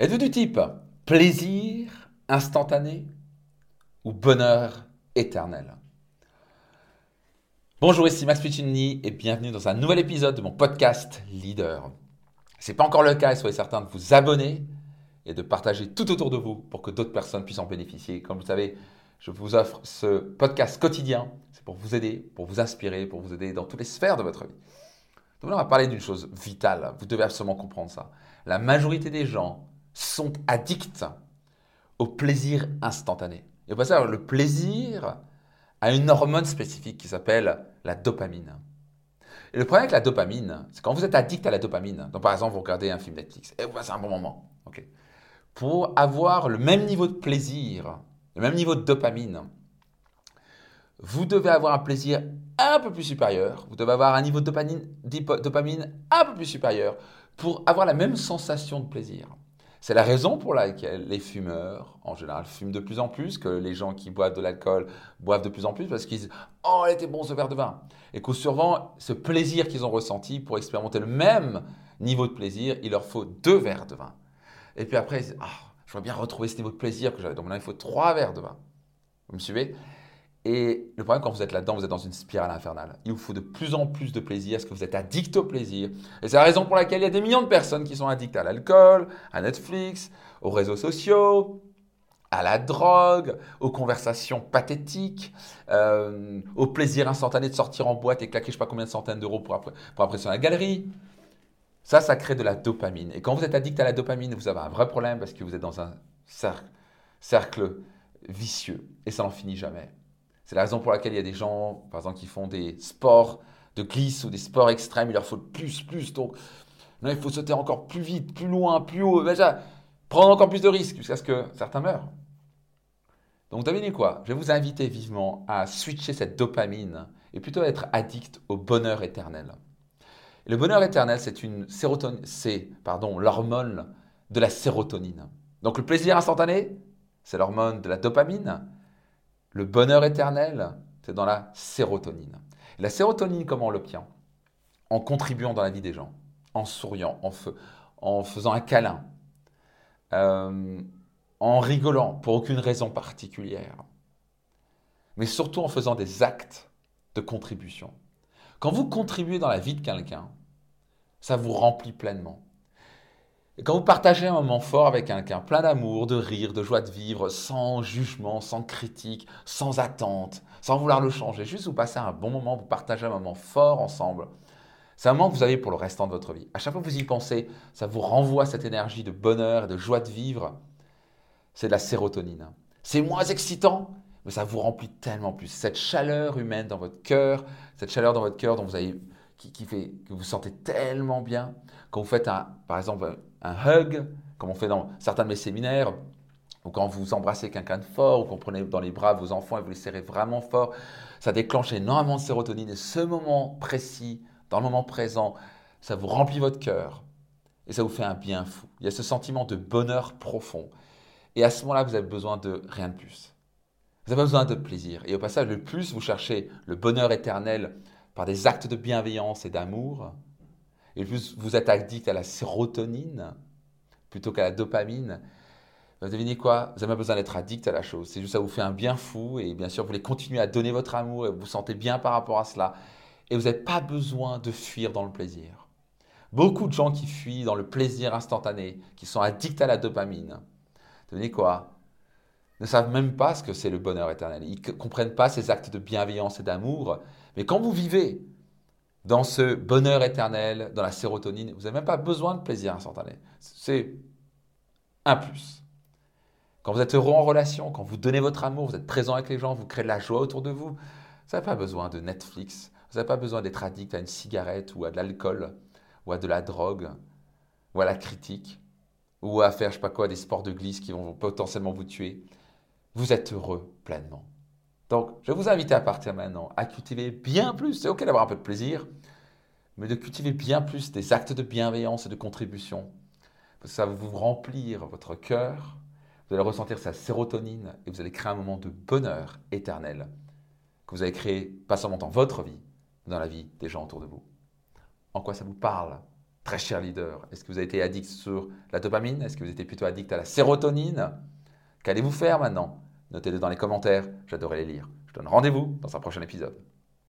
Êtes-vous du type plaisir instantané ou bonheur éternel? Bonjour, ici Max Puccini et bienvenue dans un nouvel épisode de mon podcast Leader. Si ce n'est pas encore le cas, soyez certain de vous abonner et de partager tout autour de vous pour que d'autres personnes puissent en bénéficier. Comme vous savez, je vous offre ce podcast quotidien. C'est pour vous aider, pour vous inspirer, pour vous aider dans toutes les sphères de votre vie. Donc là, on va parler d'une chose vitale. Vous devez absolument comprendre ça. La majorité des gens sont addicts au plaisir instantané. Et au passage, le plaisir a une hormone spécifique qui s'appelle la dopamine. Et le problème avec la dopamine, c'est quand vous êtes addict à la dopamine, donc par exemple vous regardez un film Netflix et vous passez un bon moment, pour avoir le même niveau de plaisir, le même niveau de dopamine, vous devez avoir un plaisir un peu plus supérieur, vous devez avoir un niveau de dopamine, dopamine un peu plus supérieur pour avoir la même sensation de plaisir. C'est la raison pour laquelle les fumeurs, en général, fument de plus en plus, que les gens qui boivent de l'alcool boivent de plus en plus, parce qu'ils disent Oh, il était bon ce verre de vin. Et qu'au survent, ce plaisir qu'ils ont ressenti, pour expérimenter le même niveau de plaisir, il leur faut deux verres de vin. Et puis après, ils disent Ah, je voudrais bien retrouver ce niveau de plaisir que j'avais. Donc maintenant, il faut trois verres de vin. Vous me suivez? Et le problème, quand vous êtes là-dedans, vous êtes dans une spirale infernale. Il vous faut de plus en plus de plaisir, parce que vous êtes addict au plaisir. Et c'est la raison pour laquelle il y a des millions de personnes qui sont addictes à l'alcool, à Netflix, aux réseaux sociaux, à la drogue, aux conversations pathétiques, euh, au plaisir instantané de sortir en boîte et claquer je ne sais pas combien de centaines d'euros pour, pour impressionner la galerie. Ça, ça crée de la dopamine. Et quand vous êtes addict à la dopamine, vous avez un vrai problème parce que vous êtes dans un cercle vicieux et ça n'en finit jamais. C'est la raison pour laquelle il y a des gens, par exemple, qui font des sports de glisse ou des sports extrêmes, il leur faut plus, plus. Donc, il faut sauter encore plus vite, plus loin, plus haut. Déjà, prendre encore plus de risques jusqu'à ce que certains meurent. Donc, devinez quoi Je vais vous inviter vivement à switcher cette dopamine et plutôt être addict au bonheur éternel. le bonheur éternel, c'est une sérotonine, c'est pardon, l'hormone de la sérotonine. Donc, le plaisir instantané, c'est l'hormone de la dopamine. Le bonheur éternel, c'est dans la sérotonine. la sérotonine, comment on l'obtient? En contribuant dans la vie des gens, en souriant, en, faisant un câlin, euh, en rigolant pour aucune raison particulière, mais surtout en faisant des actes de contribution. Quand vous contribuez dans la vie de quelqu'un, ça vous remplit pleinement. Quand vous partagez un moment fort avec quelqu'un, plein d'amour, de rire, de joie de vivre, sans jugement, sans critique, sans attente, sans vouloir le changer, juste vous passez un bon moment, vous partagez un moment fort ensemble. C'est un moment que vous avez pour le restant de votre vie. À chaque fois que vous y pensez, ça vous renvoie cette énergie de bonheur et de joie de vivre. C'est de la sérotonine. C'est moins excitant, mais ça vous remplit tellement plus. Cette chaleur humaine dans votre cœur, cette chaleur dans votre cœur dont vous avez, qui, fait que vous sentez tellement bien. Quand vous faites, un, par exemple, un hug, comme on fait dans certains de mes séminaires, ou quand vous embrassez quelqu'un de fort, ou qu'on prenez dans les bras vos enfants et vous les serrez vraiment fort, ça déclenche énormément de sérotonine. Et ce moment précis, dans le moment présent, ça vous remplit votre cœur et ça vous fait un bien fou. Il y a ce sentiment de bonheur profond. Et à ce moment-là, vous avez besoin de rien de plus. Vous avez besoin de plaisir. Et au passage, le plus vous cherchez le bonheur éternel par des actes de bienveillance et d'amour, et plus vous êtes addict à la sérotonine plutôt qu'à la dopamine, vous devinez quoi? Vous n'avez pas besoin d'être addict à la chose. C'est juste ça vous fait un bien fou et bien sûr vous voulez continuer à donner votre amour et vous vous sentez bien par rapport à cela. Et vous n'avez pas besoin de fuir dans le plaisir. Beaucoup de gens qui fuient dans le plaisir instantané, qui sont addicts à la dopamine, devinez quoi? Ne savent même pas ce que c'est le bonheur éternel. Ils ne comprennent pas ces actes de bienveillance et d'amour. Mais quand vous vivez dans ce bonheur éternel, dans la sérotonine. Vous n'avez même pas besoin de plaisir instantané. C'est un plus. Quand vous êtes heureux en relation, quand vous donnez votre amour, vous êtes présent avec les gens, vous créez de la joie autour de vous, vous n'avez pas besoin de Netflix, vous n'avez pas besoin d'être addict à une cigarette ou à de l'alcool ou à de la drogue ou à la critique ou à faire, je sais pas quoi, des sports de glisse qui vont potentiellement vous tuer. Vous êtes heureux pleinement. Donc, je vous inviter à partir maintenant à cultiver bien plus. C'est OK d'avoir un peu de plaisir, mais de cultiver bien plus des actes de bienveillance et de contribution. Parce que ça va vous remplir votre cœur, vous allez ressentir sa sérotonine et vous allez créer un moment de bonheur éternel que vous allez créer pas seulement dans votre vie, mais dans la vie des gens autour de vous. En quoi ça vous parle Très cher leader, est-ce que vous avez été addict sur la dopamine? Est-ce que vous étiez plutôt addict à la sérotonine? Qu'allez-vous faire maintenant? Notez-le dans les commentaires, j'adorerais les lire. Je donne rendez-vous dans un prochain épisode.